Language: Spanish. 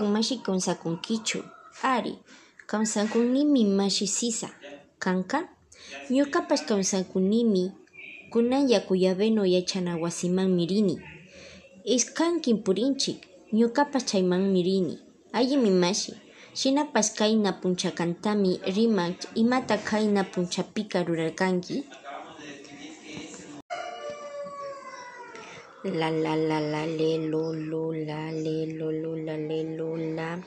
Mashi kawsakunkichu? Ari, kawsakunnimi mashi sisa. Kanka? Ñuqapash kawsakunimi kunan Yakuyaveno yachana wasimanmi rini. Ishkankin purinchik, ñuqapash chaymanmi rini. Allimi mashi, shinapash qayna punchakantami riman imata qayna punchapika la la la la le lo lo la le lo lo la le lo la.